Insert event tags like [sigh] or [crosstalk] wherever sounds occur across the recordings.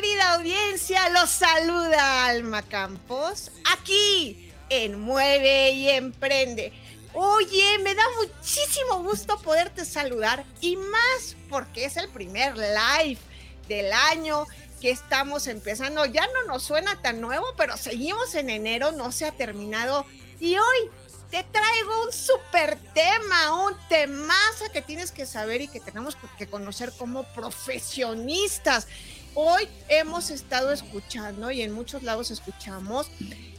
querida audiencia? Los saluda Alma Campos, aquí en Mueve y Emprende. Oye, me da muchísimo gusto poderte saludar y más porque es el primer live del año que estamos empezando. Ya no nos suena tan nuevo, pero seguimos en enero, no se ha terminado. Y hoy te traigo un súper tema, un temazo que tienes que saber y que tenemos que conocer como profesionistas. Hoy hemos estado escuchando y en muchos lados escuchamos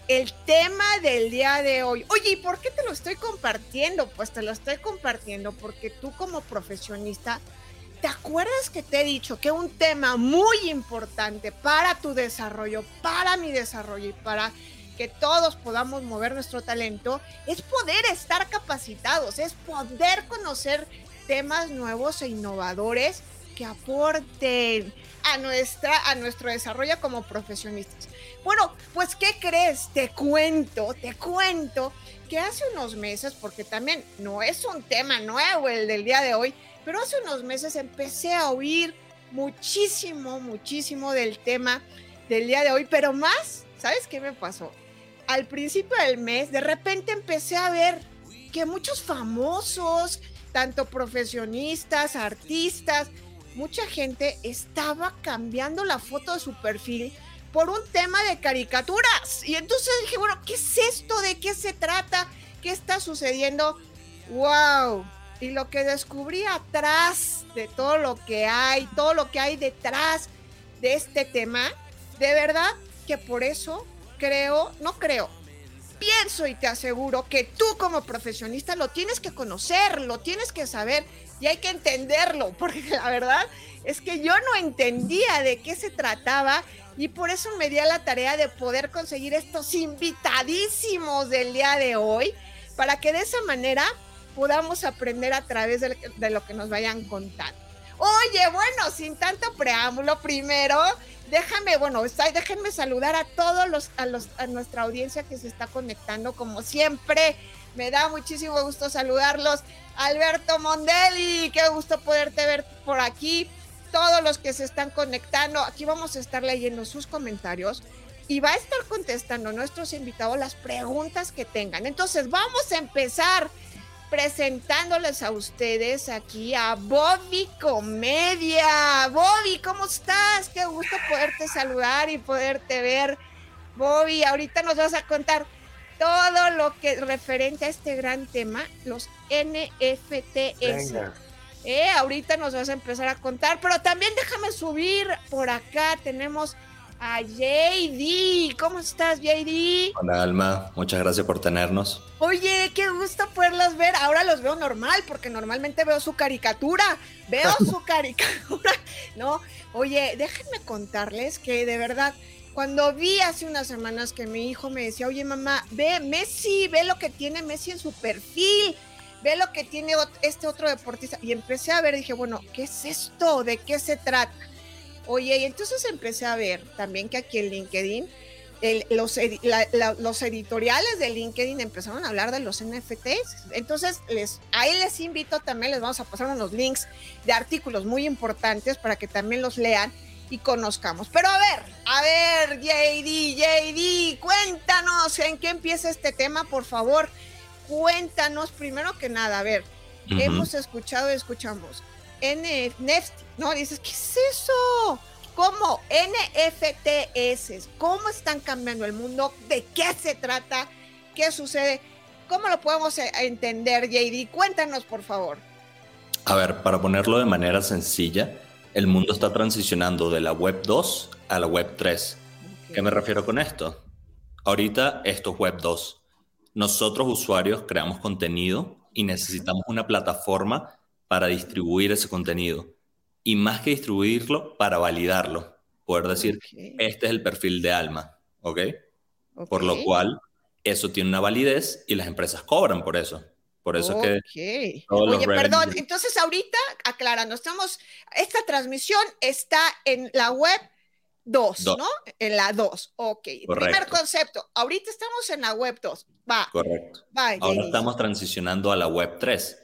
el tema del día de hoy. Oye, ¿y por qué te lo estoy compartiendo? Pues te lo estoy compartiendo porque tú como profesionista ¿Te acuerdas que te he dicho que un tema muy importante para tu desarrollo, para mi desarrollo y para que todos podamos mover nuestro talento es poder estar capacitados, es poder conocer temas nuevos e innovadores que aporten a, nuestra, a nuestro desarrollo como profesionistas. Bueno, pues ¿qué crees? Te cuento, te cuento que hace unos meses, porque también no es un tema nuevo el del día de hoy, pero hace unos meses empecé a oír muchísimo, muchísimo del tema del día de hoy, pero más, ¿sabes qué me pasó? Al principio del mes, de repente empecé a ver que muchos famosos, tanto profesionistas, artistas, mucha gente estaba cambiando la foto de su perfil por un tema de caricaturas. Y entonces dije, bueno, ¿qué es esto? ¿De qué se trata? ¿Qué está sucediendo? ¡Wow! Y lo que descubrí atrás de todo lo que hay, todo lo que hay detrás de este tema, de verdad que por eso creo, no creo, pienso y te aseguro que tú como profesionista lo tienes que conocer, lo tienes que saber y hay que entenderlo, [laughs] porque la verdad es que yo no entendía de qué se trataba y por eso me di a la tarea de poder conseguir estos invitadísimos del día de hoy, para que de esa manera podamos aprender a través de, lo que nos vayan contando. Oye, bueno, sin tanto preámbulo, primero, déjame, bueno, déjenme saludar a todos los a, los, a nuestra audiencia que se está conectando, como siempre. Me da muchísimo gusto saludarlos. Alberto Mondelli, qué gusto poderte ver por aquí. Todos los que se están conectando, aquí vamos a estar leyendo sus comentarios y va a estar contestando nuestros invitados las preguntas que tengan. Entonces, vamos a empezar presentándoles a ustedes aquí a Bobby Comedia. Bobby, ¿cómo estás? Qué gusto poderte saludar y poderte ver. Bobby, ahorita nos vas a contar todo lo que referente a este gran tema, los NFTs. Eh, ahorita nos vas a empezar a contar, pero también déjame subir por acá. Tenemos a JD. ¿Cómo estás, JD? Hola, Alma. Muchas gracias por tenernos. Oye, qué gusto poderlas ver. Ahora los veo normal, porque normalmente veo su caricatura. Veo [laughs] su caricatura, ¿no? Oye, déjenme contarles que de verdad, cuando vi hace unas semanas que mi hijo me decía, oye, mamá, ve Messi, ve lo que tiene Messi en su perfil. Ve lo que tiene este otro deportista. Y empecé a ver, dije, bueno, ¿qué es esto? ¿De qué se trata? Oye, y entonces empecé a ver también que aquí en LinkedIn, los, los, editoriales de LinkedIn empezaron a hablar de los NFTs. Entonces, les, ahí les invito también, les vamos a pasar unos links de artículos muy importantes para que también los lean y conozcamos. Pero a ver, a ver, JD, JD, cuéntanos en qué empieza este tema, por favor. Cuéntanos primero que nada, a ver, hemos escuchado y escuchamos NFT, ¿no? Dices, ¿qué es eso? ¿Cómo? NFTs, ¿cómo están cambiando el mundo? ¿De qué se trata? ¿Qué sucede? ¿Cómo lo podemos eh, entender, JD? Cuéntanos, por favor. A ver, para ponerlo de manera sencilla, el mundo está transicionando de la web 2 a la web 3. ¿Qué me refiero con esto? Ahorita esto es web 2. Nosotros usuarios creamos contenido y necesitamos una plataforma para distribuir ese contenido y más que distribuirlo, para validarlo. poder decir, este es el perfil de Alma, ¿ok? Por lo cual, eso tiene una validez y las empresas cobran por eso. Por eso es que... Oye, perdón, entonces ahorita, aclarando, estamos, esta transmisión está en la web 2, ¿no? En la 2, ok. Primer concepto, ahorita estamos en la web 2, va. Correcto. Ahora estamos transicionando a la web 3.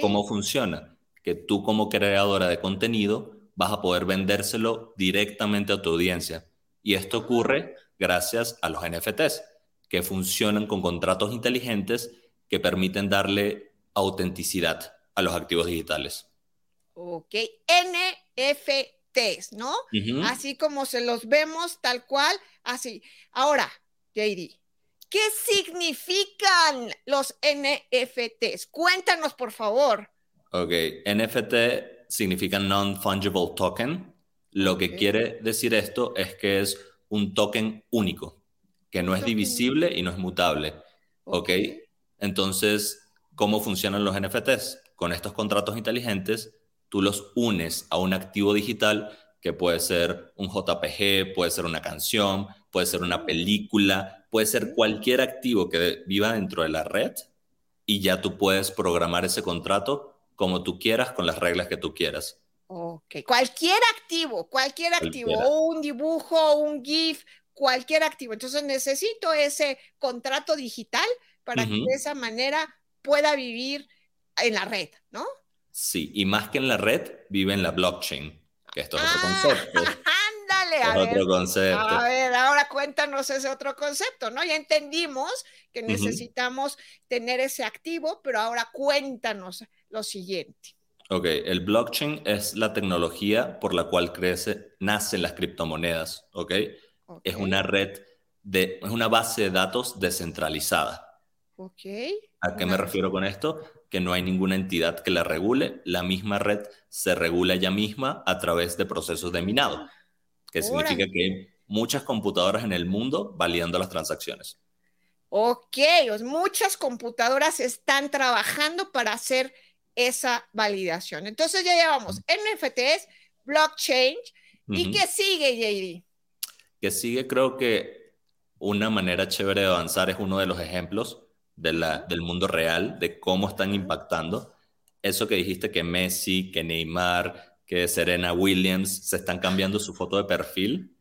¿Cómo funciona? Que tú como creadora de contenido vas a poder vendérselo directamente a tu audiencia. Y esto ocurre gracias a los NFTs, que funcionan con contratos inteligentes que permiten darle autenticidad a los activos digitales. Ok, NFTs, ¿no? Así como se los vemos tal cual, así. Ahora, JD, ¿qué significan los NFTs? Cuéntanos, por favor. Ok, NFT significa Non-Fungible Token. Lo que quiere decir esto es que es un token único, que no es divisible y no es mutable. ¿Ok? Entonces, ¿cómo funcionan los NFTs? Con estos contratos inteligentes, tú los unes a un activo digital que puede ser un JPG, puede ser una canción, puede ser una película, puede ser cualquier activo que viva dentro de la red y ya tú puedes programar ese contrato como tú quieras con las reglas que tú quieras. Ok, cualquier activo, cualquier activo, un dibujo, un GIF, cualquier activo. Entonces necesito ese contrato digital para que de esa manera pueda vivir en la red, ¿no? Sí, y más que en la red, vive en la blockchain, que esto es otro ah, concepto. [laughs] Ándale, a ver. Otro concepto. A ver, ahora cuéntanos ese otro concepto, ¿no? Ya entendimos que necesitamos tener ese activo, pero ahora cuéntanos lo siguiente. Ok, el blockchain es la tecnología por la cual crece, nacen las criptomonedas, ¿ok? Es una red, de, es una base de datos descentralizada. Ok. ¿A qué me refiero con esto? Que no hay ninguna entidad que la regule, la misma red se regula ella misma a través de procesos de minado, que significa que hay muchas computadoras en el mundo validando las transacciones. Ok, muchas computadoras están trabajando para hacer esa validación. Entonces ya llevamos NFTs, blockchain, ¿y qué sigue, JD? Que sigue, creo que una manera chévere de avanzar es uno de los ejemplos del mundo real, de cómo están impactando. Eso que dijiste que Messi, que Neymar, que Serena Williams se están cambiando su foto de perfil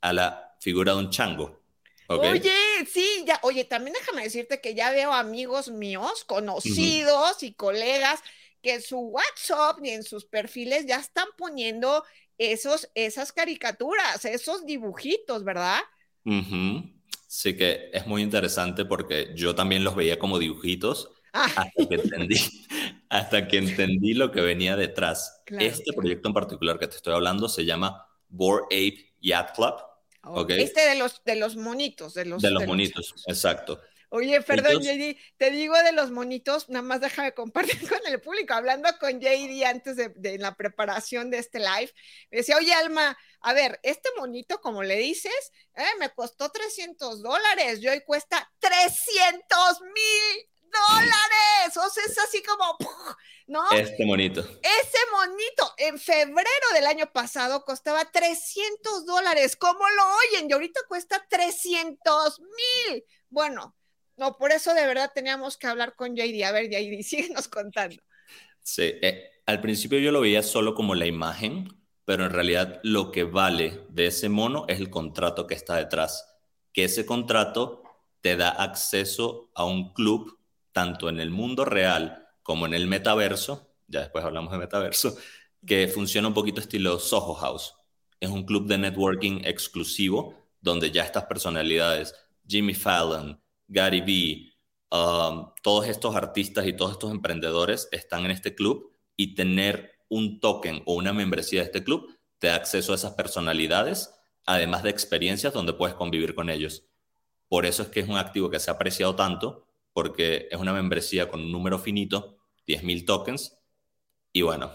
a la figura de un chango. Oye, sí, ya, oye, también déjame decirte que ya veo amigos míos, conocidos y colegas que en su WhatsApp y en sus perfiles ya están poniendo esos, esas caricaturas, esos dibujitos, ¿verdad? Sí que es muy interesante porque yo también los veía como dibujitos. Hasta que entendí, hasta que entendí lo que venía detrás. este proyecto en particular que te estoy hablando se llama Board Ape Yacht Club. Okay. Este de los, de los monitos. De los, de los monitos, exacto. Oye, perdón, JD, te digo de los monitos, nada más déjame compartir [laughs] con el público. Hablando con JD antes de, la preparación de este live, me decía, oye, Alma, a ver, este monito, como le dices, eh, me costó 300 dólares y hoy cuesta 300 mil dólares. O sea, es así como, ¿no? Este monito. Ese monito en febrero del año pasado costaba 300 dólares. ¿Cómo lo oyen? Y ahorita cuesta 300 mil. Bueno, no, por eso de verdad teníamos que hablar con JD. A ver, JD, [laughs] síguenos contando. Sí, eh, al principio yo lo veía solo como la imagen, pero en realidad lo que vale de ese mono es el contrato que está detrás. Que ese contrato te da acceso a un club, tanto en el mundo real como en el metaverso, ya después hablamos de metaverso, que funciona un poquito estilo Soho House. Es un club de networking exclusivo donde ya estas personalidades, Jimmy Fallon, Gary Vee, um, todos estos artistas y todos estos emprendedores están en este club y tener un token o una membresía de este club te da acceso a esas personalidades, además de experiencias donde puedes convivir con ellos. Por eso es que es un activo que se ha apreciado tanto, porque es una membresía con un número finito, 10.000 tokens, y bueno,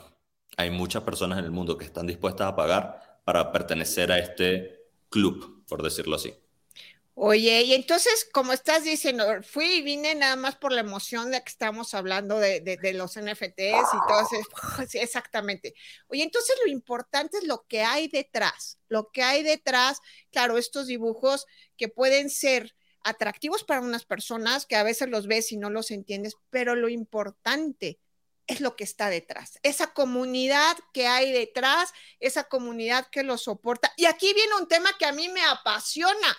hay muchas personas en el mundo que están dispuestas a pagar para pertenecer a este club, por decirlo así. Oye, y entonces, como estás diciendo, fui y vine nada más por la emoción de que estamos hablando de, los NFTs y todo eso. Exactamente. Oye, entonces lo importante es lo que hay detrás, lo que hay detrás, claro, estos dibujos que pueden ser atractivos para unas personas que a veces los ves y no los entiendes, pero lo importante es lo que está detrás, esa comunidad que hay detrás, esa comunidad que lo soporta. Y aquí viene un tema que a mí me apasiona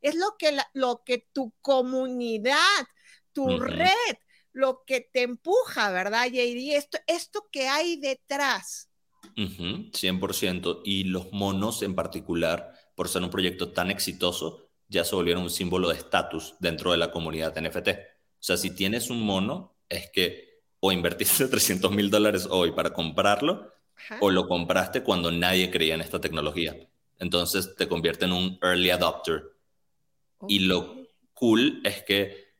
es lo que, lo que tu comunidad, tu red, lo que te empuja, ¿verdad, JD? Esto, esto que hay detrás. 100%. Y los monos en particular, por ser un proyecto tan exitoso, ya se volvieron un símbolo de estatus dentro de la comunidad NFT. O sea, si tienes un mono, es que o invertiste [laughs] 300 mil dólares hoy para comprarlo, o lo compraste cuando nadie creía en esta tecnología. Entonces te convierte en un early adopter y lo cool es que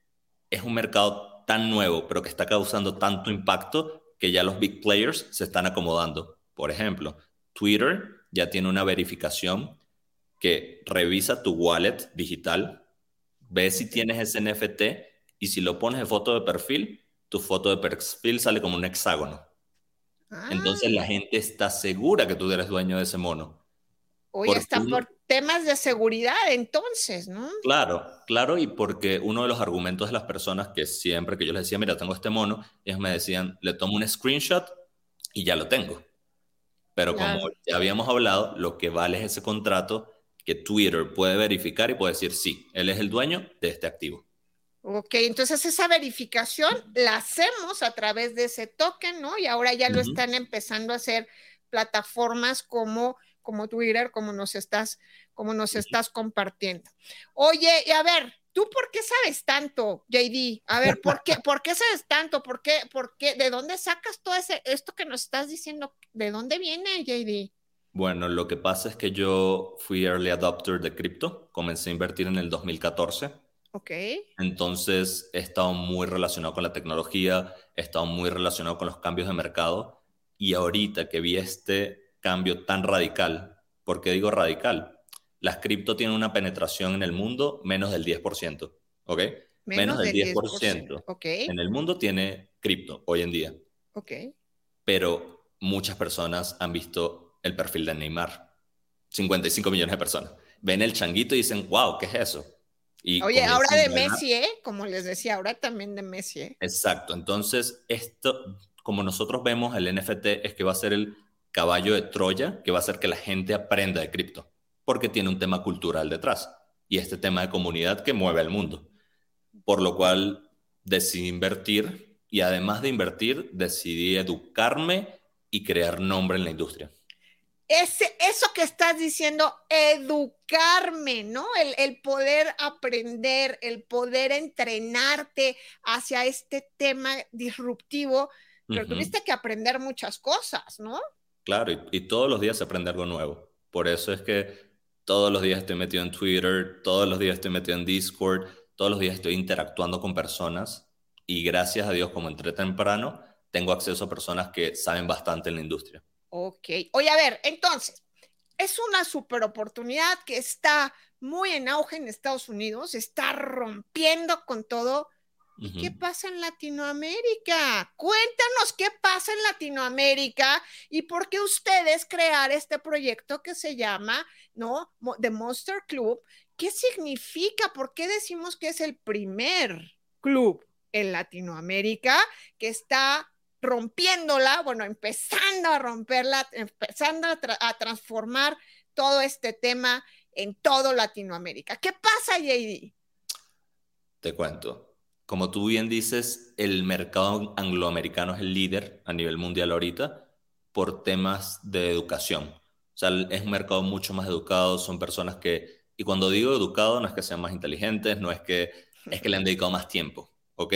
es un mercado tan nuevo, pero que está causando tanto impacto que ya los big players se están acomodando. Por ejemplo, Twitter ya tiene una verificación que revisa tu wallet digital, ve si tienes ese NFT y si lo pones de foto de perfil, tu foto de perfil sale como un hexágono. Entonces la ah. gente está segura que tú eres dueño de ese mono. Oye, está por temas de seguridad entonces, ¿no? Claro, claro, y porque uno de los argumentos de las personas que siempre que yo les decía, mira, tengo este mono, ellos me decían, le tomo un screenshot y ya lo tengo. Pero como ya habíamos hablado, lo que vale es ese contrato que Twitter puede verificar y puede decir, sí, él es el dueño de este activo. Ok, entonces esa verificación la hacemos a través de ese token, ¿no? Y ahora ya lo están empezando a hacer plataformas como como Twitter, como nos estás, como nos estás compartiendo. Oye, y a ver, ¿tú por qué sabes tanto, JD? A ver, ¿por qué, ¿por qué sabes tanto? ¿Por qué, por qué, de dónde sacas todo ese, esto que nos estás diciendo? ¿De dónde viene, JD? Bueno, lo que pasa es que yo fui early adopter de cripto, comencé a invertir en el 2014. Ok. Entonces he estado muy relacionado con la tecnología, he estado muy relacionado con los cambios de mercado y ahorita que vi este cambio tan radical. ¿Por qué digo radical? Las cripto tienen una penetración en el mundo menos del 10%, ¿ok? Menos, del 10%. En el mundo tiene cripto hoy en día. Ok. Pero muchas personas han visto el perfil de Neymar. 55 millones de personas. Ven el changuito y dicen, wow, ¿qué es eso? Y Oye, ahora de Messi, ¿eh? Como les decía, ahora también de Messi, ¿eh? Exacto. Entonces, esto, como nosotros vemos el NFT, es que va a ser el caballo de Troya que va a hacer que la gente aprenda de cripto, porque tiene un tema cultural detrás y este tema de comunidad que mueve al mundo. Por lo cual decidí invertir y además de invertir, decidí educarme y crear nombre en la industria. Ese, eso que estás diciendo, educarme, ¿no? El, el, poder aprender, el poder entrenarte hacia este tema disruptivo, pero tuviste que aprender muchas cosas, ¿no? Claro, y, todos los días se aprende algo nuevo. Por eso es que todos los días estoy metido en Twitter, todos los días estoy metido en Discord, todos los días estoy interactuando con personas y gracias a Dios, como entré temprano, tengo acceso a personas que saben bastante en la industria. Ok. Oye, a ver, entonces, es una super oportunidad que está muy en auge en Estados Unidos, está rompiendo con todo ¿Y qué pasa en Latinoamérica? Cuéntanos qué pasa en Latinoamérica y por qué ustedes crear este proyecto que se llama, ¿no? The Monster Club. ¿Qué significa? ¿Por qué decimos que es el primer club en Latinoamérica que está rompiéndola, bueno, empezando a romperla, empezando a, a transformar todo este tema en todo Latinoamérica? ¿Qué pasa, JD? Te cuento como tú bien dices, el mercado angloamericano es el líder a nivel mundial ahorita por temas de educación. O sea, es un mercado mucho más educado, son personas que, y cuando digo educado, no es que sean más inteligentes, no es que, es que le han dedicado más tiempo, ¿ok?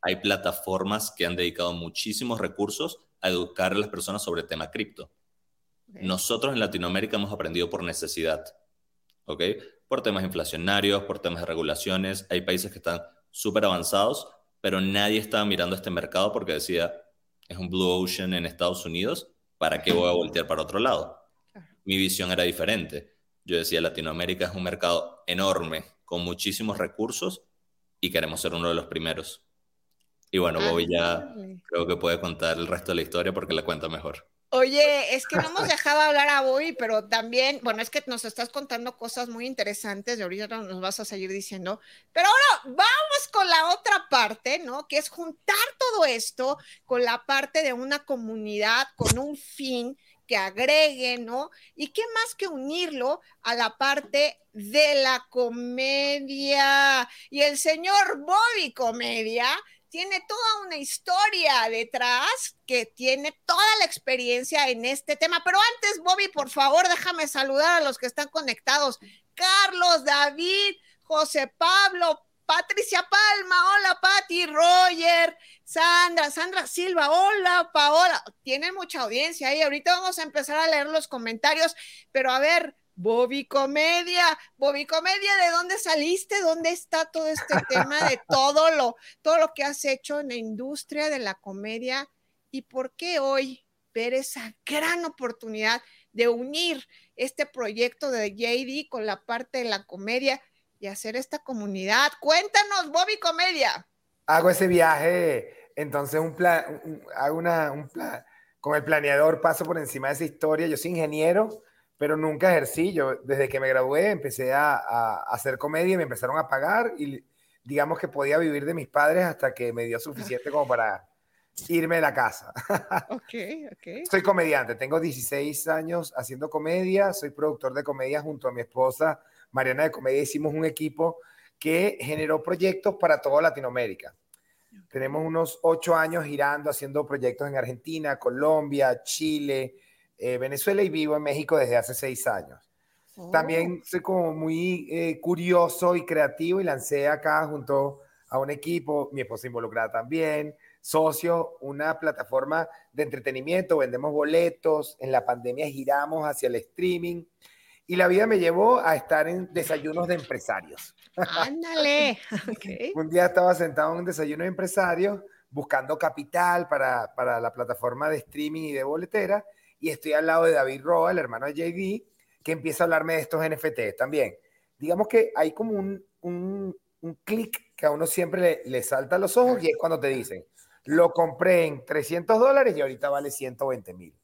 Hay plataformas que han dedicado muchísimos recursos a educar a las personas sobre el tema cripto. Nosotros en Latinoamérica hemos aprendido por necesidad, ¿ok? Por temas inflacionarios, por temas de regulaciones. Hay países que están súper avanzados, pero nadie estaba mirando este mercado porque decía, es un blue ocean en Estados Unidos, ¿para qué voy a voltear para otro lado? Mi visión era diferente. Yo decía, Latinoamérica es un mercado enorme, con muchísimos recursos y queremos ser uno de los primeros. Y bueno, Bobby ya creo que puede contar el resto de la historia porque la cuenta mejor. Oye, es que no hemos dejado hablar a Bobby, pero también, bueno, es que nos estás contando cosas muy interesantes y ahorita nos vas a seguir diciendo. Pero ahora vamos con la otra parte, ¿no? Que es juntar todo esto con la parte de una comunidad con un fin que agregue, ¿no? Y qué más que unirlo a la parte de la comedia. Y el señor Bobby Comedia tiene toda una historia detrás que tiene toda la experiencia en este tema. Pero antes, Bobby, por favor, déjame saludar a los que están conectados. Carlos, David, José Pablo, Patricia Palma, hola Pati, Roger, Sandra, Sandra Silva, hola Paola. Tienen mucha audiencia ahí. Ahorita vamos a empezar a leer los comentarios, pero a ver, Bobby Comedia, Bobby Comedia, ¿de dónde saliste? ¿Dónde está todo este tema de [laughs] todo lo, todo lo que has hecho en la industria de la comedia? ¿Y por qué hoy ver esa gran oportunidad de unir este proyecto de JD con la parte de la comedia y hacer esta comunidad? Cuéntanos, Bobby Comedia. Hago ese viaje, entonces un plan, hago una, un plan, con el planeador paso por encima de esa historia. Yo soy ingeniero pero nunca ejercí. Yo desde que me gradué empecé a, hacer comedia y me empezaron a pagar y digamos que podía vivir de mis padres hasta que me dio suficiente como para irme de la casa. [laughs] Ok, ok. Soy comediante, tengo 16 años haciendo comedia, soy productor de comedia junto a mi esposa Mariana de Comedia. Hicimos un equipo que generó proyectos para toda Latinoamérica. Tenemos unos ocho años girando, haciendo proyectos en Argentina, Colombia, Chile, eh, Venezuela y vivo en México desde hace seis años. También oh. soy como muy eh, curioso y creativo y lancé acá junto a un equipo, mi esposa involucrada también, socio, una plataforma de entretenimiento, vendemos boletos, en la pandemia giramos hacia el streaming y la vida me llevó a estar en desayunos de empresarios. Ándale. [laughs] [laughs] un día estaba sentado en un desayuno de empresarios buscando capital para, para la plataforma de streaming y de boletera y estoy al lado de David Roa, el hermano de JD, que empieza a hablarme de estos NFT también. Digamos que hay como un, un, un clic que a uno siempre le, le, salta a los ojos y es cuando te dicen, lo compré en 300 dólares y ahorita vale 120 mil.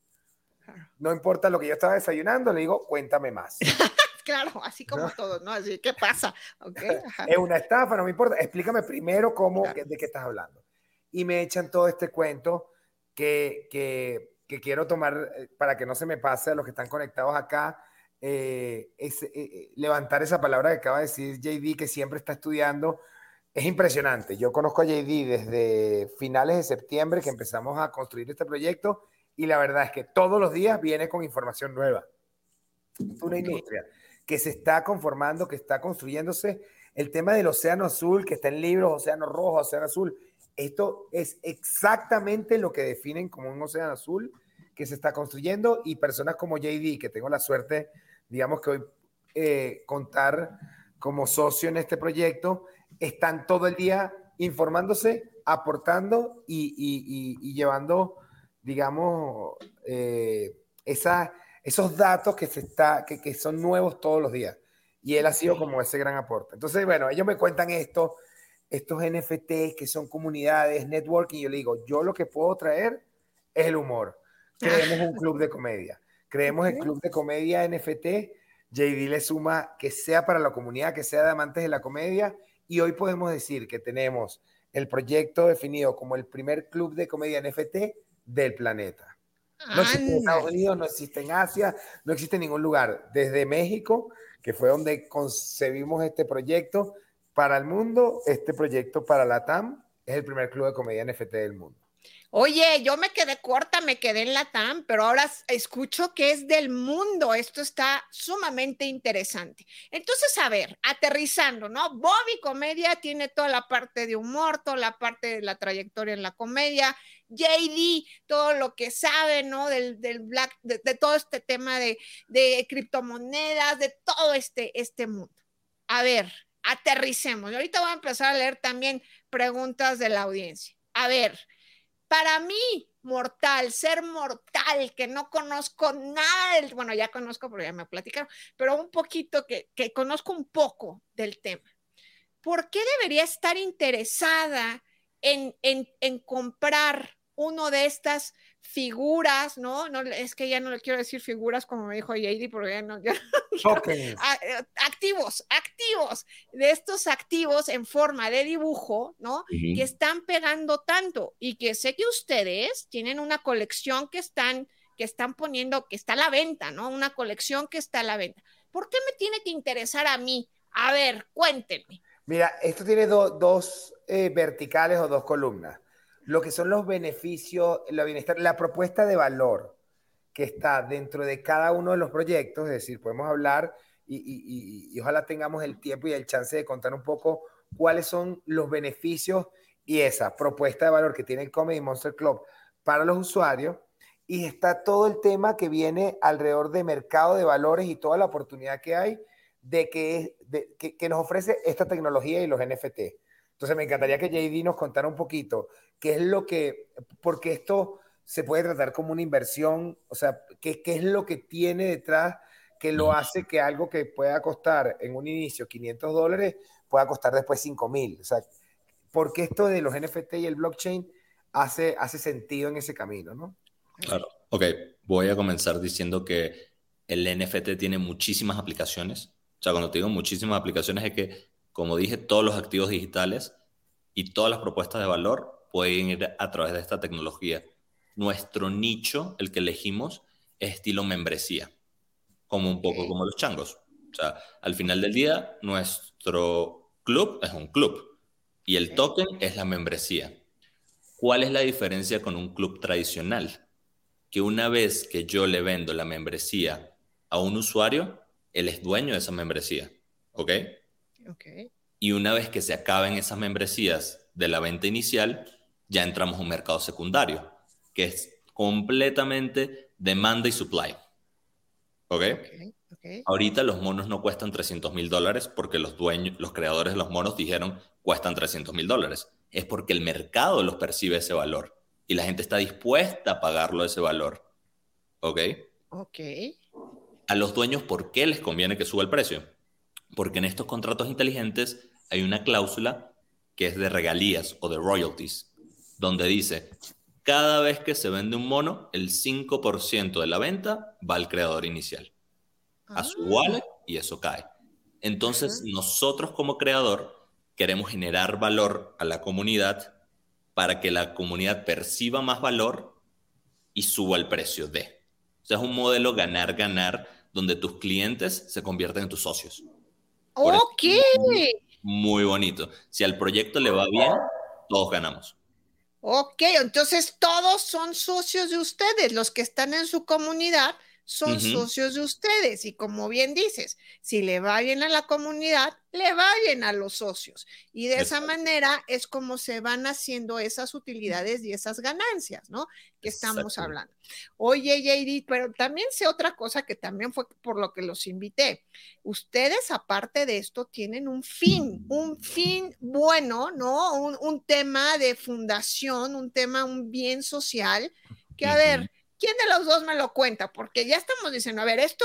No importa lo que yo estaba desayunando, le digo, cuéntame más. [laughs] claro, así [laughs] como todo, ¿no? Así, ¿qué pasa? Okay, es una estafa, no me importa. Explícame primero cómo, de qué estás hablando. Y me echan todo este cuento que, que que quiero tomar eh, para que no se me pase a los que están conectados acá, eh, es eh, levantar esa palabra que acaba de decir JD, que siempre está estudiando. Es impresionante. Yo conozco a JD desde finales de septiembre que empezamos a construir este proyecto y la verdad es que todos los días viene con información nueva. Es una industria que se está conformando, que está construyéndose. El tema del océano azul, que está en libros, océano rojo, océano azul, esto es exactamente lo que definen como un océano azul que se está construyendo y personas como JD, que tengo la suerte, digamos que hoy eh, contar como socio en este proyecto, están todo el día informándose, aportando y, llevando, digamos, eh, esos datos que, se está, que, que son nuevos todos los días. Y él ha sido como ese gran aporte. Entonces, bueno, ellos me cuentan esto, estos NFTs que son comunidades, networking, yo le digo, yo lo que puedo traer es el humor. Creemos un club de comedia. Creemos el club de comedia NFT. JD le suma que sea para la comunidad, que sea de amantes de la comedia. Y hoy podemos decir que tenemos el proyecto definido como el primer club de comedia NFT del planeta. No existe en Estados Unidos, no existe en Asia, no existe en ningún lugar. Desde México, que fue donde concebimos este proyecto, para el mundo, este proyecto para la TAM es el primer club de comedia NFT del mundo. Oye, yo me quedé corta, me quedé en la TAM, pero ahora escucho que es del mundo. Esto está sumamente interesante. Entonces, a ver, aterrizando, ¿no? Bobby Comedia tiene toda la parte de humor, toda la parte de la trayectoria en la comedia. JD, todo lo que sabe, ¿no? Del, del black, de, todo este tema de, de criptomonedas, de todo este, este mundo. A ver, aterricemos. Y ahorita voy a empezar a leer también preguntas de la audiencia. A ver, para mí, mortal, ser mortal, que no conozco nada, bueno, ya conozco porque ya me platicaron, pero un poquito que, que conozco un poco del tema. ¿por qué debería estar interesada en, en comprar uno de estas figuras, ¿no? No, es que ya no le quiero decir figuras como me dijo JD, porque ya no, ya, [laughs] ah, eh, activos, activos, de estos activos en forma de dibujo, ¿no? Que están pegando tanto y que sé que ustedes tienen una colección que están, que están poniendo, que está a la venta, ¿no? Una colección que está a la venta. ¿Por qué me tiene que interesar a mí? A ver, cuéntenme. Mira, esto tiene dos eh, verticales o dos columnas lo que son los beneficios, la bienestar, la propuesta de valor que está dentro de cada uno de los proyectos, es decir, podemos hablar y, ojalá tengamos el tiempo y el chance de contar un poco cuáles son los beneficios y esa propuesta de valor que tiene el Comedy Monster Club para los usuarios. Y está todo el tema que viene alrededor de mercado de valores y toda la oportunidad que hay de que, que nos ofrece esta tecnología y los NFT. Entonces me encantaría que JD nos contara un poquito qué es lo que, porque esto se puede tratar como una inversión, o sea, qué, qué es lo que tiene detrás que lo hace que algo que pueda costar en un inicio 500 dólares pueda costar después 5 mil. O sea, porque esto de los NFT y el blockchain hace, hace sentido en ese camino, ¿no? Claro. Ok, voy a comenzar diciendo que el NFT tiene muchísimas aplicaciones. O sea, cuando te digo muchísimas aplicaciones es que como dije, todos los activos digitales y todas las propuestas de valor pueden ir a través de esta tecnología. Nuestro nicho, el que elegimos, es estilo membresía, como un poco como los changos. O sea, al final del día, nuestro club es un club y el token es la membresía. ¿Cuál es la diferencia con un club tradicional? Que una vez que yo le vendo la membresía a un usuario, él es dueño de esa membresía. ¿Ok? Y una vez que se acaben esas membresías de la venta inicial, ya entramos a un mercado secundario, que es completamente demanda y supply. ¿Ok? Ahorita los monos no cuestan 300 mil dólares porque los dueños, los creadores de los monos dijeron cuestan 300 mil dólares. Es porque el mercado los percibe ese valor y la gente está dispuesta a pagarlo ese valor. ¿Ok? Ok. A los dueños, ¿por qué les conviene que suba el precio? porque en estos contratos inteligentes hay una cláusula que es de regalías o de royalties, donde dice, cada vez que se vende un mono, el 5% de la venta va al creador inicial, a su ah. wallet y eso cae. Entonces, nosotros como creador queremos generar valor a la comunidad para que la comunidad perciba más valor y suba el precio de. O sea, es un modelo ganar-ganar donde tus clientes se convierten en tus socios. Ok. Muy, bonito. Si al proyecto le va bien, todos ganamos. Ok, entonces todos son socios de ustedes, los que están en su comunidad son socios de ustedes. Y como bien dices, si le va bien a la comunidad, le va bien a los socios. Y de esa manera es como se van haciendo esas utilidades y esas ganancias, ¿no? Que estamos hablando. Oye, JD, pero también sé otra cosa que también fue por lo que los invité. Ustedes, aparte de esto, tienen un fin, un fin bueno, ¿no? Un, un tema de fundación, un tema, un bien social, que a ver ¿quién de los dos me lo cuenta? Porque ya estamos diciendo, a ver, esto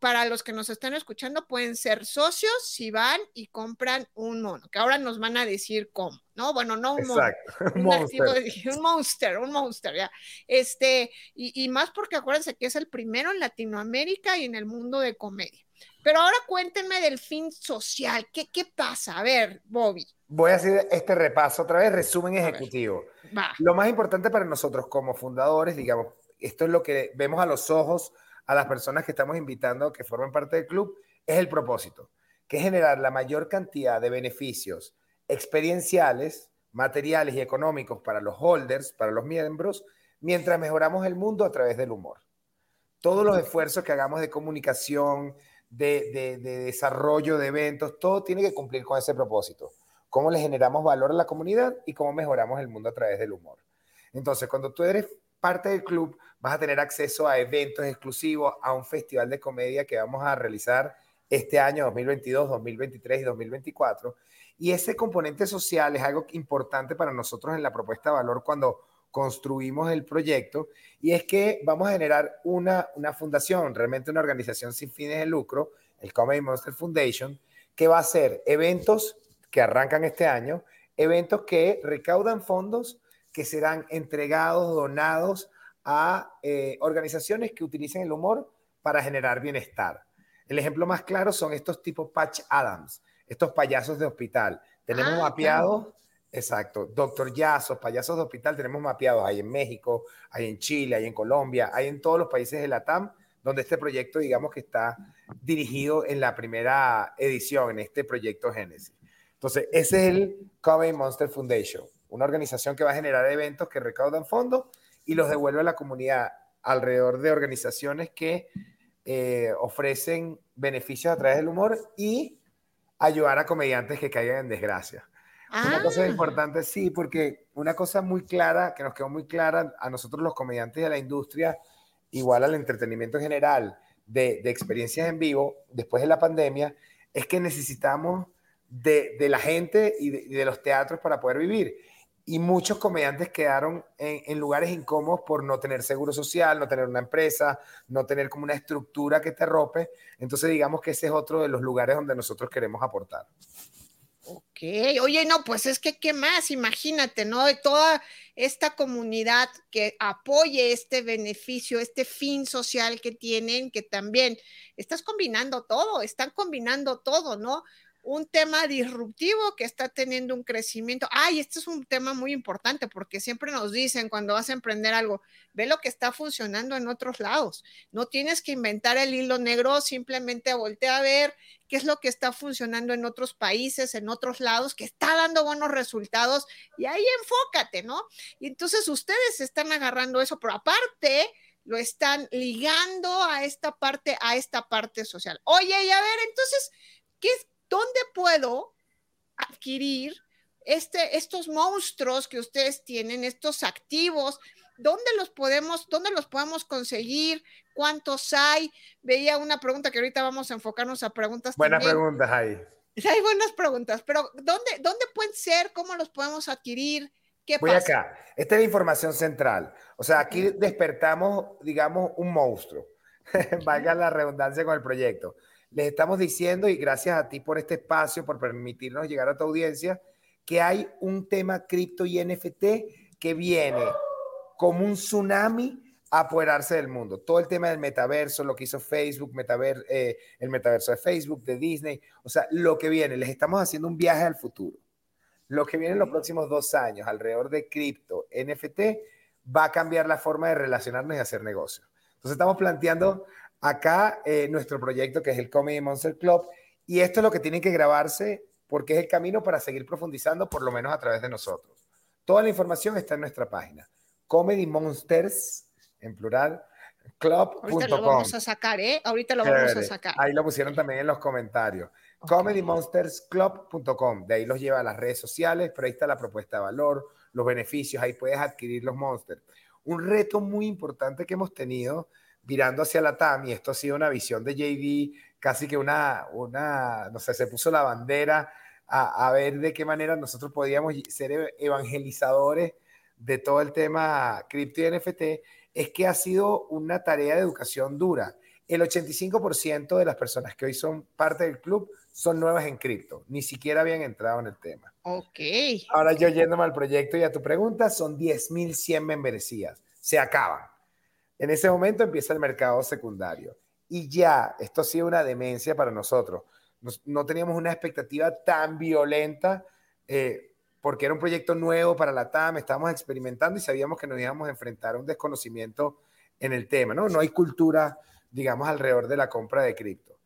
para los que nos están escuchando pueden ser socios si van y compran un mono, que ahora nos van a decir cómo, ¿no? Bueno, no un mono, [laughs] un, monster. un monster, un monster, ya. Este, y, y más porque acuérdense que es el primero en Latinoamérica y en el mundo de comedia. Pero ahora cuéntenme del fin social. ¿Qué, qué pasa? A ver, Bobby. Voy a hacer este repaso otra vez, resumen ejecutivo. Lo más importante para nosotros como fundadores, digamos, esto es lo que vemos a los ojos a las personas que estamos invitando que formen parte del club, es el propósito, que es generar la mayor cantidad de beneficios experienciales, materiales y económicos para los holders, para los miembros, mientras mejoramos el mundo a través del humor. Todos los esfuerzos que hagamos de comunicación, de, desarrollo de eventos, todo tiene que cumplir con ese propósito. Cómo le generamos valor a la comunidad y cómo mejoramos el mundo a través del humor. Entonces, cuando tú eres parte del club, vas a tener acceso a eventos exclusivos, a un festival de comedia que vamos a realizar este año 2022, 2023 y 2024. Y ese componente social es algo importante para nosotros en la propuesta de valor cuando construimos el proyecto y es que vamos a generar una, una fundación, realmente una organización sin fines de lucro, el Comedy Monster Foundation, que va a hacer eventos que arrancan este año, eventos que recaudan fondos que serán entregados, donados a eh, organizaciones que utilicen el humor para generar bienestar. El ejemplo más claro son estos tipos Patch Adams, estos payasos de hospital. Tenemos Ah, mapeados, exacto, Doctor Yazos, payasos de hospital, tenemos mapeados ahí en México, hay en Chile, hay en Colombia, hay en todos los países de la TAM, donde este proyecto, digamos que está dirigido en la primera edición, en este proyecto Génesis. Entonces, ese es el Comedy Monster Foundation, una organización que va a generar eventos que recaudan fondos y los devuelve a la comunidad alrededor de organizaciones que eh, ofrecen beneficios a través del humor y ayudar a comediantes que caigan en desgracia. Una Ah, cosa importante, sí, porque una cosa muy clara, que nos quedó muy clara a nosotros los comediantes de la industria, igual al entretenimiento en general, de, de experiencias en vivo, después de la pandemia, es que necesitamos de, de la gente y de, y de los teatros para poder vivir. Y muchos comediantes quedaron en, en lugares incómodos por no tener seguro social, no tener una empresa, no tener como una estructura que te rope. Entonces digamos que ese es otro de los lugares donde nosotros queremos aportar. ok. Oye, no, pues es que, ¿qué más? Imagínate, ¿no? De toda esta comunidad que apoye este beneficio, este fin social que tienen, que también estás combinando todo, están combinando todo, ¿no? Un tema disruptivo que está teniendo un crecimiento. Ay, este es un tema muy importante porque siempre nos dicen cuando vas a emprender algo, ve lo que está funcionando en otros lados. No tienes que inventar el hilo negro, simplemente voltea a ver qué es lo que está funcionando en otros países, en otros lados, que está dando buenos resultados y ahí enfócate, ¿no? Y entonces ustedes están agarrando eso, pero aparte lo están ligando a esta parte, a esta parte social. Oye, y a ver, entonces, ¿qué es, ¿dónde puedo adquirir este, estos monstruos que ustedes tienen, estos activos? ¿Dónde los podemos, dónde los podemos conseguir? ¿Cuántos hay? Veía una pregunta que ahorita vamos a enfocarnos a preguntas. Buenas también. preguntas [laughs] ahí. Hay buenas preguntas, pero ¿dónde, ¿dónde pueden ser? ¿Cómo los podemos adquirir? ¿Qué Voy pasa? acá. Esta es la información central. O sea, aquí despertamos, digamos, un monstruo. [laughs] Valga la redundancia con el proyecto. Les estamos diciendo, y gracias a ti por este espacio, por permitirnos llegar a tu audiencia, que hay un tema cripto y NFT que viene como un tsunami a apoderarse del mundo. Todo el tema del metaverso, lo que hizo Facebook, metaver, eh, el metaverso de Facebook, de Disney, o sea, lo que viene, les estamos haciendo un viaje al futuro. Lo que viene en los próximos dos años alrededor de cripto, NFT, va a cambiar la forma de relacionarnos y hacer negocios. Entonces estamos planteando acá eh, nuestro proyecto que es el Comedy Monster Club y esto es lo que tiene que grabarse porque es el camino para seguir profundizando por lo menos a través de nosotros. Toda la información está en nuestra página. Comedy Monsters, en plural, Ahorita lo club.com. vamos a sacar, ¿eh? Ahorita lo vamos a sacar. Ahí lo pusieron también en los comentarios. Ok. comedymonstersclub.com. De ahí los lleva a las redes sociales, pero ahí está la propuesta de valor, los beneficios, ahí puedes adquirir los monsters. Un reto muy importante que hemos tenido virando hacia la TAM, y esto ha sido una visión de JV, casi que una, una no sé, se puso la bandera a, a ver de qué manera nosotros podíamos ser e- evangelizadores de todo el tema cripto y NFT, es que ha sido una tarea de educación dura. El 85% de las personas que hoy son parte del club son nuevas en cripto, ni siquiera habían entrado en el tema. Ok. Ahora yo yéndome al proyecto y a tu pregunta, son 10.100 membresías, se acaban. En ese momento empieza el mercado secundario. Y ya, esto ha sido una demencia para nosotros. Nos- no teníamos una expectativa tan violenta eh, porque era un proyecto nuevo para la TAM, estábamos experimentando y sabíamos que nos íbamos a enfrentar a un desconocimiento en el tema, ¿no? No hay cultura, digamos, alrededor de la compra de cripto.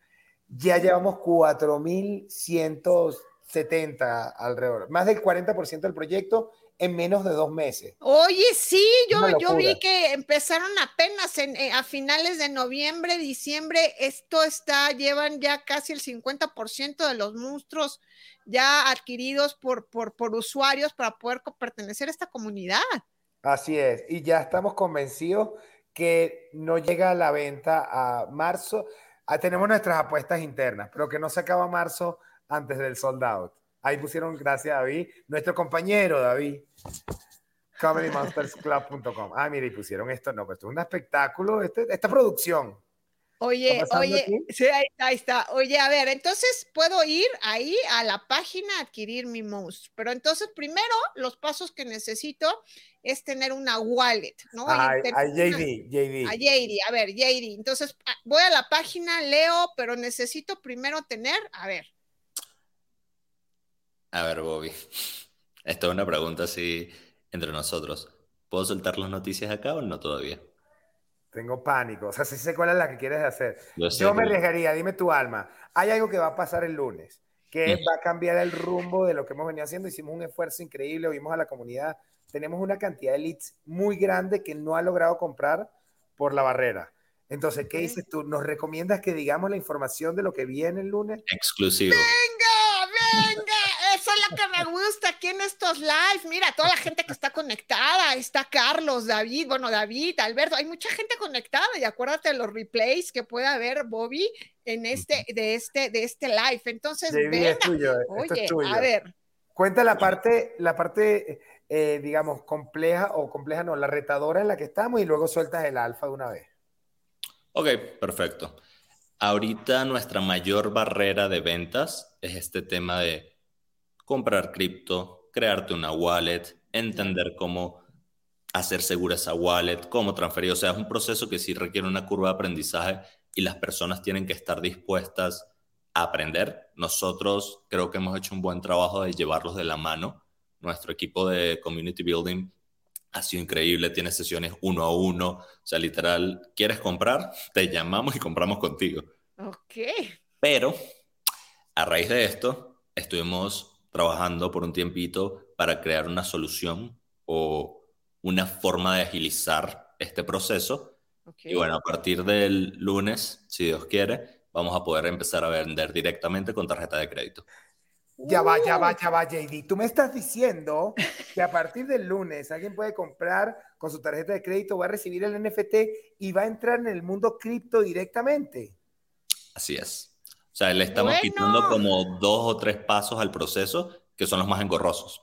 Ya llevamos 4.170 alrededor, más del 40% del proyecto en menos de dos meses. Oye, sí, yo, yo vi que empezaron apenas en, eh, a finales de noviembre, diciembre. Esto está, llevan ya casi el 50% de los monstruos ya adquiridos por, por, por usuarios para poder pertenecer a esta comunidad. Así es, y ya estamos convencidos que no llega a la venta a marzo. Ah, tenemos nuestras apuestas internas, pero que no se acaba marzo antes del sold out. Ahí pusieron, gracias David, nuestro compañero David, comedymonstersclub.com. Ah, mire, y pusieron esto, no, pues esto es un espectáculo, este- esta producción. Oye, oye, sí, ahí, está. Oye, a ver, entonces puedo ir ahí a la página a adquirir mi mouse, pero entonces primero los pasos que necesito es tener una wallet, ¿no? a, JD, JD. A JD, a ver, JD. Entonces ah, voy a la página, leo, pero necesito primero tener, a ver. A ver, Bobby. Esto es una pregunta así entre nosotros. ¿Puedo soltar las noticias acá o no todavía? Tengo pánico. O sea, si sé cuál es la que quieres hacer. Yo, me arriesgaría, dime tu alma. Hay algo que va a pasar el lunes, que va a cambiar el rumbo de lo que hemos venido haciendo. Hicimos un esfuerzo increíble, oímos a la comunidad. Tenemos una cantidad de leads muy grande que no ha logrado comprar por la barrera. Entonces, ¿qué dices tú? ¿Nos recomiendas que digamos la información de lo que viene el lunes? Exclusivo. ¡Venga! ¡Venga! Es lo que me gusta aquí en estos live. Mira, toda la gente que está conectada. Está Carlos, David, bueno, David, Alberto. Hay mucha gente conectada y acuérdate de los replays que puede haber Bobby en este, de este, de este live. Entonces, venga. Oye, a ver. Cuenta la parte, la parte, eh, digamos, compleja o compleja, no, la retadora en la que estamos y luego sueltas el alfa de una vez. Ok, perfecto. Ahorita nuestra mayor barrera de ventas es este tema de comprar cripto, crearte una wallet, entender cómo hacer segura esa wallet, cómo transferir. O sea, es un proceso que sí requiere una curva de aprendizaje y las personas tienen que estar dispuestas a aprender. Nosotros creo que hemos hecho un buen trabajo de llevarlos de la mano. Nuestro equipo de community building ha sido increíble, tiene sesiones uno a uno. O sea, literal, ¿quieres comprar? Te llamamos y compramos contigo. Ok. Pero a raíz de esto, estuvimos trabajando por un tiempito para crear una solución o una forma de agilizar este proceso. Y bueno, a partir del lunes, si Dios quiere, vamos a poder empezar a vender directamente con tarjeta de crédito. Ya va, ya va, ya va, JD. Tú me estás diciendo que a partir del lunes alguien puede comprar con su tarjeta de crédito, va a recibir el NFT y va a entrar en el mundo cripto directamente. Así es. O sea, le estamos quitando como dos o tres pasos al proceso que son los más engorrosos.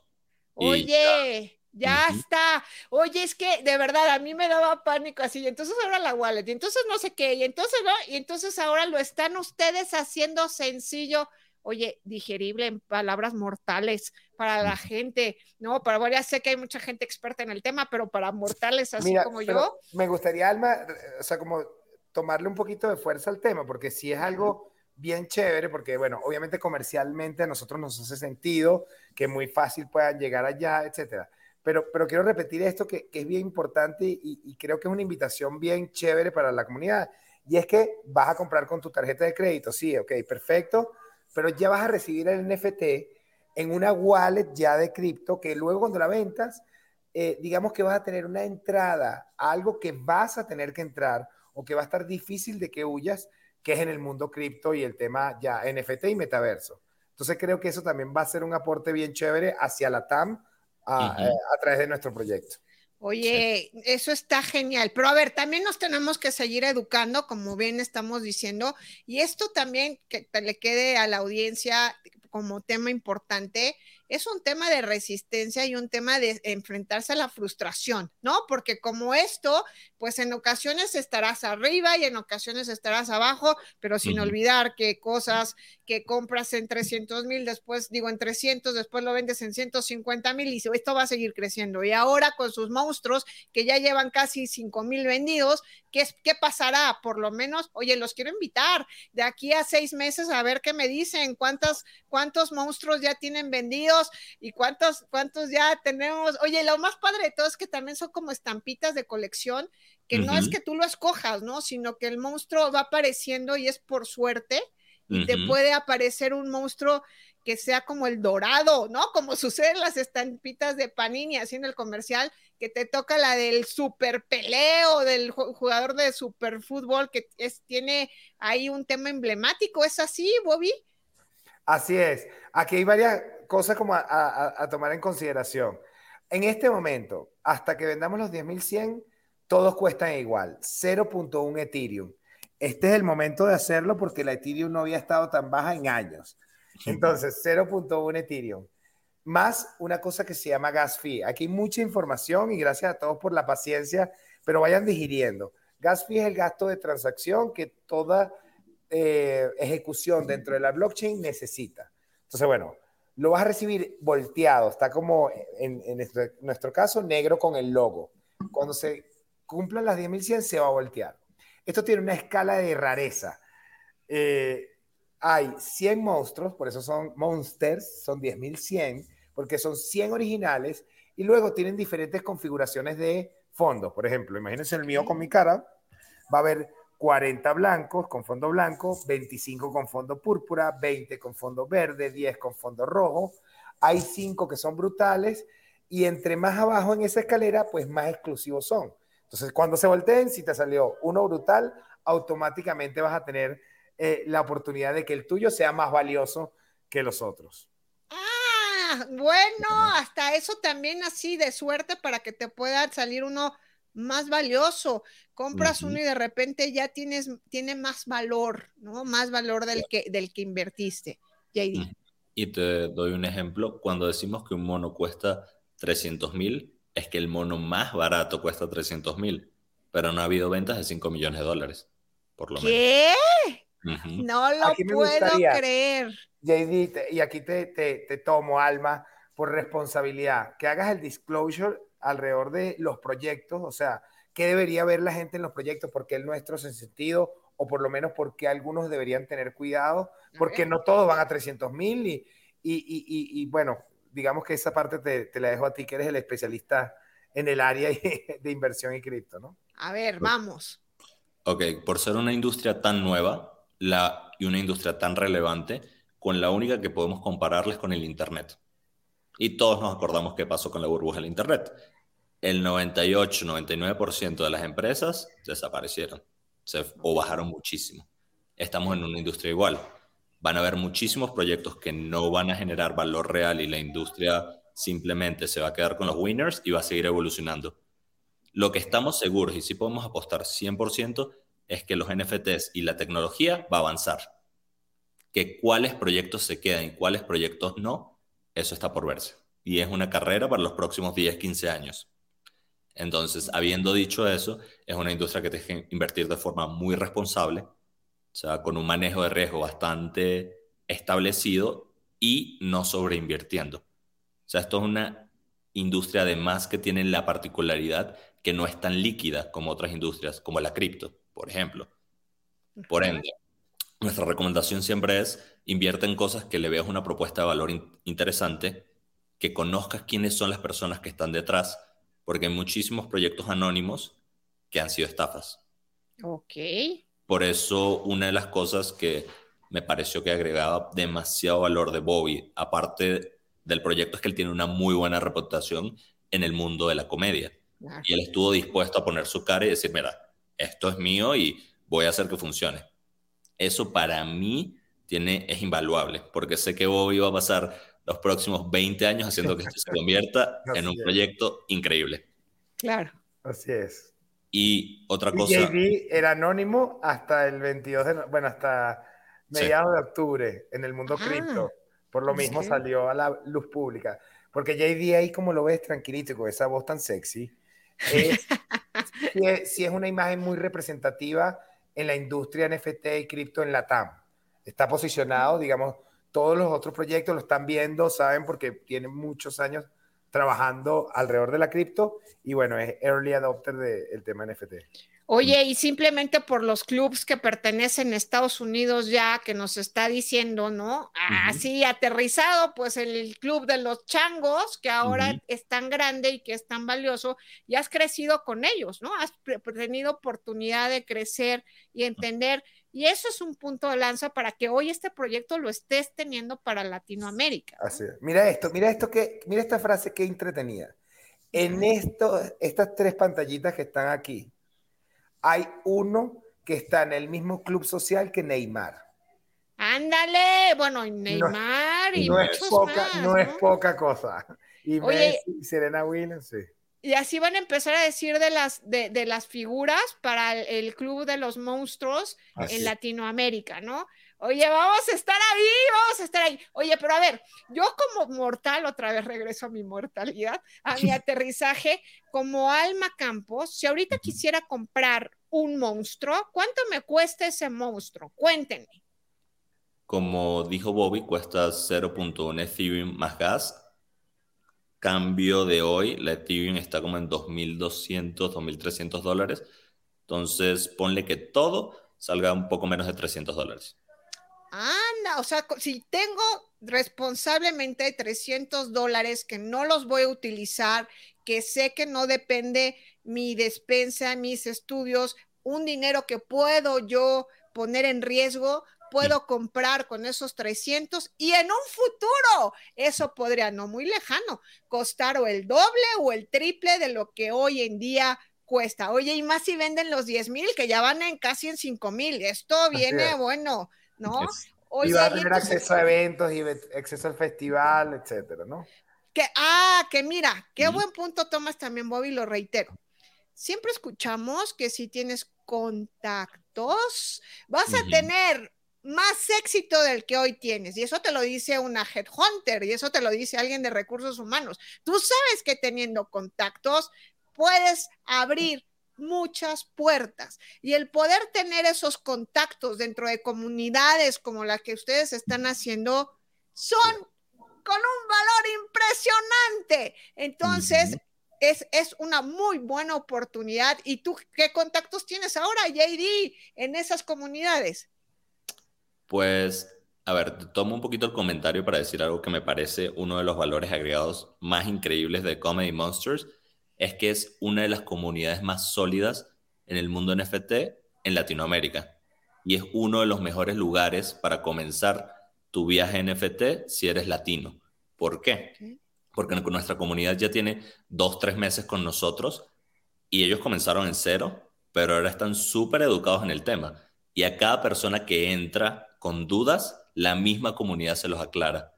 Oye, ya está. Oye, es que de verdad a mí me daba pánico así. Y entonces ahora la wallet, y entonces no sé qué, y entonces no, y entonces ahora lo están ustedes haciendo sencillo. Oye, digerible en palabras mortales para la gente, ¿no? Para bueno, ya sé que hay mucha gente experta en el tema, pero para mortales así como yo. Me gustaría, Alma, o sea, como tomarle un poquito de fuerza al tema, porque si es algo bien chévere porque, bueno, obviamente comercialmente a nosotros nos hace sentido que muy fácil puedan llegar allá, etcétera. Pero, pero quiero repetir esto que, es bien importante y, creo que es una invitación bien chévere para la comunidad. Y es que vas a comprar con tu tarjeta de crédito, sí, ok, perfecto, pero ya vas a recibir el NFT en una wallet ya de cripto que luego cuando la ventas, eh, digamos que vas a tener una entrada algo que vas a tener que entrar o que va a estar difícil de que huyas que es en el mundo cripto y el tema ya NFT y metaverso. Entonces creo que eso también va a ser un aporte bien chévere hacia la TAM a, eh, través de nuestro proyecto. Oye, eso está genial, pero a ver, también nos tenemos que seguir educando, como bien estamos diciendo, y esto también que le quede a la audiencia como tema importante, es un tema de resistencia y un tema de enfrentarse a la frustración, ¿no? Porque como esto, pues en ocasiones estarás arriba y en ocasiones estarás abajo, pero sin olvidar que cosas que compras en 300 mil, después digo en 300, después lo vendes en 150 mil y esto va a seguir creciendo. Y ahora con sus monstruos que ya llevan casi 5 mil vendidos, ¿qué, ¿qué pasará? Por lo menos, oye, los quiero invitar de aquí a seis meses a ver qué me dicen, cuántas, cuántos monstruos ya tienen vendidos y cuántos, cuántos ya tenemos. Oye, lo más padre de todo es que también son como estampitas de colección, que no es que tú lo escojas, ¿no? Sino que el monstruo va apareciendo y es por suerte y te puede aparecer un monstruo que sea como el dorado, ¿no? Como [laughs] sucede en las estampitas de Panini, así en el comercial, que te toca la del super peleo, del jugador de super fútbol, que es, tiene ahí un tema emblemático. ¿Es así, Bobby? Así es. Aquí hay varias cosas como a, tomar en consideración. En este momento, hasta que vendamos los 10.100, todos cuestan igual, 0.1 Ethereum. Este es el momento de hacerlo porque la Ethereum no había estado tan baja en años. Entonces, 0.1 Ethereum. Más una cosa que se llama gas fee. Aquí hay mucha información y gracias a todos por la paciencia, pero vayan digiriendo. Gas fee es el gasto de transacción que toda eh, ejecución dentro de la blockchain necesita. Entonces, bueno, lo vas a recibir volteado, está como en, nuestro, caso negro con el logo. Cuando se cumplan las 10.100 se va a voltear. Esto tiene una escala de rareza. Eh, hay 100 monstruos, por eso son monsters, son 10.100, porque son 100 originales y luego tienen diferentes configuraciones de fondos. Por ejemplo, imagínense el mío con mi cara, va a haber 40 blancos con fondo blanco, 25 con fondo púrpura, 20 con fondo verde, 10 con fondo rojo. Hay 5 que son brutales y entre más abajo en esa escalera, pues más exclusivos son. Entonces, cuando se volteen, si te salió uno brutal, automáticamente vas a tener eh, la oportunidad de que el tuyo sea más valioso que los otros. Ah, bueno, hasta eso también así de suerte para que te pueda salir uno más valioso. Compras uno y de repente ya tienes, tiene más valor, ¿no? Más valor del que, del que invertiste. JD. Y te doy un ejemplo. Cuando decimos que un mono cuesta 300 mil, es que el mono más barato cuesta 300 mil, pero no ha habido ventas de 5 millones de dólares, por lo ¿Qué? No lo puedo creer. JD, y aquí te, te, te tomo, Alma, por responsabilidad, que hagas el disclosure alrededor de los proyectos, o sea, qué debería ver la gente en los proyectos, porque el nuestro es en sentido, o por lo menos porque algunos deberían tener cuidado, porque no todos van a 300 mil y, y, y, y, bueno, digamos que esa parte te, te, la dejo a ti, que eres el especialista en el área [laughs] de inversión y cripto, ¿no? A ver, vamos. Ok, por ser una industria tan nueva la, y una industria tan relevante, con la única que podemos compararles con el Internet. Y todos nos acordamos qué pasó con la burbuja del Internet el 98-99% de las empresas desaparecieron o bajaron muchísimo. Estamos en una industria igual. Van a haber muchísimos proyectos que no van a generar valor real y la industria simplemente se va a quedar con los winners y va a seguir evolucionando. Lo que estamos seguros y sí podemos apostar 100% es que los NFTs y la tecnología va a avanzar. Que cuáles proyectos se quedan y cuáles proyectos no, eso está por verse. Y es una carrera para los próximos 10, 15 años. Entonces, habiendo dicho eso, es una industria que tiene que invertir de forma muy responsable, o sea, con un manejo de riesgo bastante establecido y no sobreinvirtiendo. O sea, esto es una industria además que tiene la particularidad que no es tan líquida como otras industrias, como la cripto, por ejemplo. Por ende, nuestra recomendación siempre es invierte en cosas que le veas una propuesta de valor interesante, que conozcas quiénes son las personas que están detrás porque hay muchísimos proyectos anónimos que han sido estafas. Ok. Por eso una de las cosas que me pareció que agregaba demasiado valor de Bobby, aparte del proyecto, es que él tiene una muy buena reputación en el mundo de la comedia. Y él estuvo dispuesto a poner su cara y decir, mira, esto es mío y voy a hacer que funcione. Eso para mí tiene, es invaluable, porque sé que Bobby va a pasar los próximos 20 años haciendo que esto se convierta [laughs] en un proyecto increíble. Claro. Así es. Y otra cosa. JD era anónimo hasta el 22 de. Bueno, hasta mediados de octubre en el mundo cripto. Por lo mismo salió a la luz pública. Porque JD ahí, como lo ves, tranquilito, con esa voz tan sexy, es, [laughs] sí, es, una imagen muy representativa en la industria NFT y cripto en la TAM. Está posicionado, digamos, todos los otros proyectos lo están viendo, saben, porque tienen muchos años trabajando alrededor de la cripto y bueno, es early adopter del tema NFT. Oye, y simplemente por los clubs que pertenecen a Estados Unidos ya que nos está diciendo, ¿no? Así aterrizado, pues el club de los changos, que ahora es tan grande y que es tan valioso, y has crecido con ellos, ¿no? Has tenido oportunidad de crecer y entender y eso es un punto de lanza para que hoy este proyecto lo estés teniendo para Latinoamérica. Así es. Mira esto, mira esto que, mira esta frase que entretenida. En esto, estas tres pantallitas que están aquí, hay uno que está en el mismo club social que Neymar. Ándale, bueno, Neymar y no es poca, no, es poca cosa. Y Messi, Serena Williams, sí. Y así van a empezar a decir de las, de, de las figuras para el, el, Club de los Monstruos Así en. Latinoamérica, ¿no? Oye, vamos a estar ahí, vamos a estar ahí. Oye, pero a ver, yo como mortal, otra vez regreso a mi mortalidad, a mi [laughs] aterrizaje, como Alma Campos, si ahorita quisiera comprar un monstruo, ¿cuánto me cuesta ese monstruo? Cuéntenme. Como dijo Bobby, cuesta 0.1 Ethereum más gas. Cambio de hoy, la Ethereum está como en 2.200, 2.300 dólares. Entonces, ponle que todo salga un poco menos de 300 dólares. Anda, o sea, si tengo responsablemente 300 dólares que no los voy a utilizar, que sé que no depende mi despensa, mis estudios, un dinero que puedo yo poner en riesgo, puedo comprar con esos 300 y en un futuro eso podría, no muy lejano, costar o el doble o el triple de lo que hoy en día cuesta. Oye, y más si venden los 10 mil, que ya van en casi en 5 mil. Esto viene es. bueno, ¿no? Es- Oye, y va a tener entonces- acceso a eventos y acceso al festival, etcétera, ¿no? Que, ah, que mira, qué buen punto tomas también, Bobby, lo reitero. Siempre escuchamos que si tienes contactos, vas a tener más éxito del que hoy tienes. Y eso te lo dice una headhunter y eso te lo dice alguien de recursos humanos. Tú sabes que teniendo contactos puedes abrir muchas puertas y el poder tener esos contactos dentro de comunidades como la que ustedes están haciendo son con un valor impresionante. Entonces, es, es una muy buena oportunidad. ¿Y tú qué contactos tienes ahora, JD, en esas comunidades? Pues, a ver, tomo un poquito el comentario para decir algo que me parece uno de los valores agregados más increíbles de Comedy Monsters, es que es una de las comunidades más sólidas en el mundo NFT en Latinoamérica. Y es uno de los mejores lugares para comenzar tu viaje NFT si eres latino. ¿Por qué? Porque nuestra comunidad ya tiene dos, tres meses con nosotros y ellos comenzaron en cero, pero ahora están súper educados en el tema. Y a cada persona que entra con dudas, la misma comunidad se los aclara.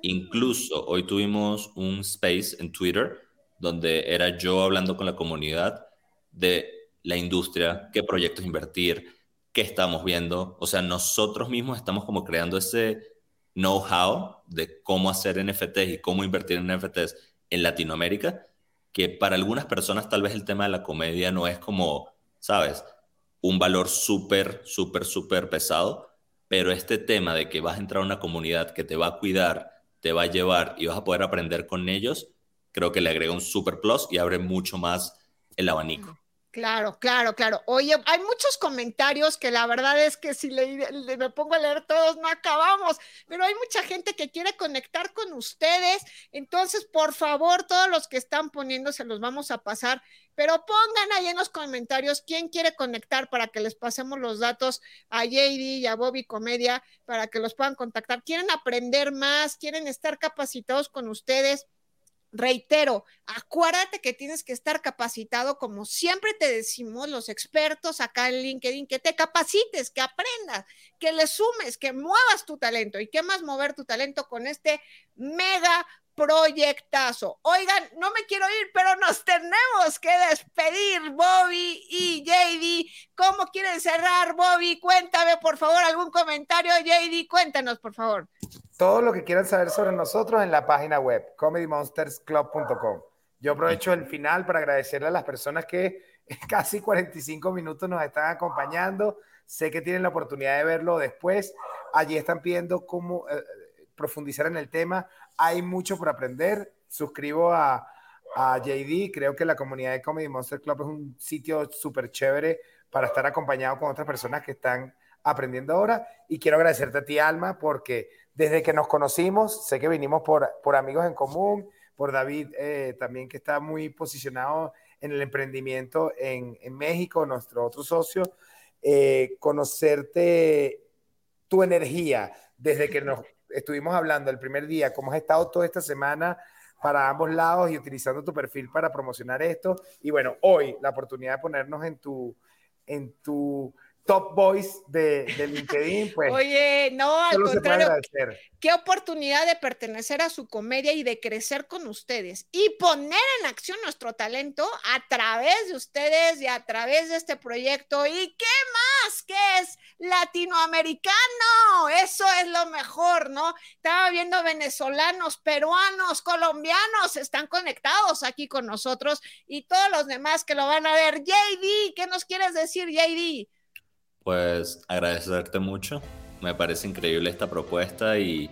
Incluso hoy tuvimos un space en Twitter donde era yo hablando con la comunidad de la industria, qué proyectos invertir, qué estamos viendo. O sea, nosotros mismos estamos como creando ese know-how de cómo hacer NFTs y cómo invertir en NFTs en Latinoamérica, que para algunas personas tal vez el tema de la comedia no es como, ¿sabes? Un valor súper, súper, súper pesado, pero este tema de que vas a entrar a una comunidad que te va a cuidar, te va a llevar y vas a poder aprender con ellos, creo que le agrega un super plus y abre mucho más el abanico. Claro, claro, claro. Oye, hay muchos comentarios que la verdad es que si le, me pongo a leer todos no acabamos, pero hay mucha gente que quiere conectar con ustedes. Entonces, por favor, todos los que están poniendo se los vamos a pasar, pero pongan ahí en los comentarios quién quiere conectar para que les pasemos los datos a JD y a Bobby Comedia para que los puedan contactar. ¿Quieren aprender más? ¿Quieren estar capacitados con ustedes? Reitero, acuérdate que tienes que estar capacitado, como siempre te decimos los expertos acá en LinkedIn, que te capacites, que aprendas, que le sumes, que muevas tu talento. ¿Y qué más mover tu talento con este mega proyectazo? Oigan, no me quiero ir, pero nos tenemos que despedir, Bobby y JD. ¿Cómo quieren cerrar, Bobby? Cuéntame, por favor, algún comentario, JD, cuéntanos, por favor. Todo lo que quieran saber sobre nosotros en la página web, comedymonstersclub.com. Yo aprovecho el final para agradecerle a las personas que [laughs] casi 45 minutos nos están acompañando. Sé que tienen la oportunidad de verlo después. Allí están pidiendo cómo eh, profundizar en el tema. Hay mucho por aprender. Suscribo a, JD. Creo que la comunidad de Comedy Monster Club es un sitio súper chévere para estar acompañado con otras personas que están aprendiendo ahora. Y quiero agradecerte a ti, Alma, porque desde que nos conocimos, sé que vinimos por, por amigos en común, por David eh, también que está muy posicionado en el emprendimiento en, en México, nuestro otro socio, eh, conocerte tu energía desde que nos estuvimos hablando el primer día, cómo has estado toda esta semana para ambos lados y utilizando tu perfil para promocionar esto. Y bueno, hoy la oportunidad de ponernos en tu, en tu top boys de, de LinkedIn, pues. Oye, no, al contrario. Qué oportunidad de pertenecer a su comedia y de crecer con ustedes y poner en acción nuestro talento a través de ustedes y a través de este proyecto. ¿Y qué más? que es latinoamericano? Eso es lo mejor, ¿no? Estaba viendo venezolanos, peruanos, colombianos, están conectados aquí con nosotros y todos los demás que lo van a ver. JD, ¿qué nos quieres decir, JD? Pues agradecerte mucho. Me parece increíble esta propuesta y,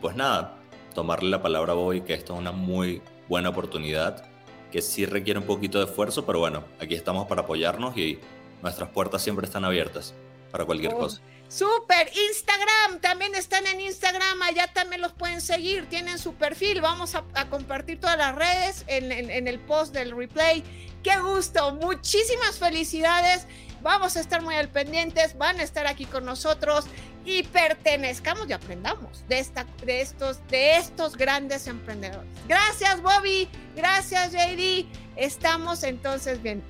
pues nada, tomarle la palabra a Bobby que esto es una muy buena oportunidad que sí requiere un poquito de esfuerzo, pero bueno, aquí estamos para apoyarnos y nuestras puertas siempre están abiertas para cualquier oh, cosa. Super, Instagram, también están en Instagram, allá también los pueden seguir, tienen su perfil, vamos a, compartir todas las redes en, en el post del replay. Qué gusto, muchísimas felicidades Vamos a estar muy al pendientes, van a estar aquí con nosotros y pertenezcamos y aprendamos de, esta, de, estos, de estos grandes emprendedores. Gracias, Bobby. Gracias, JD. Estamos entonces bien.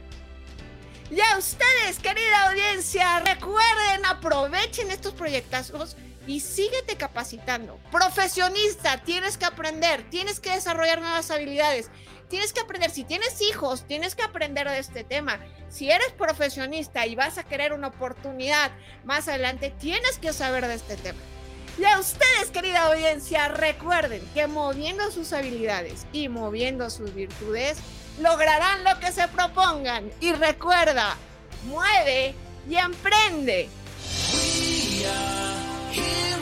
Y a ustedes, querida audiencia, recuerden, aprovechen estos proyectos y síguete capacitando. Profesionista, tienes que aprender, tienes que desarrollar nuevas habilidades tienes que aprender, si tienes hijos, tienes que aprender de este tema. Si eres profesionista y vas a querer una oportunidad más adelante, tienes que saber de este tema. Y a ustedes, querida audiencia, recuerden que moviendo sus habilidades y moviendo sus virtudes, lograrán lo que se propongan. Y recuerda, mueve y emprende. We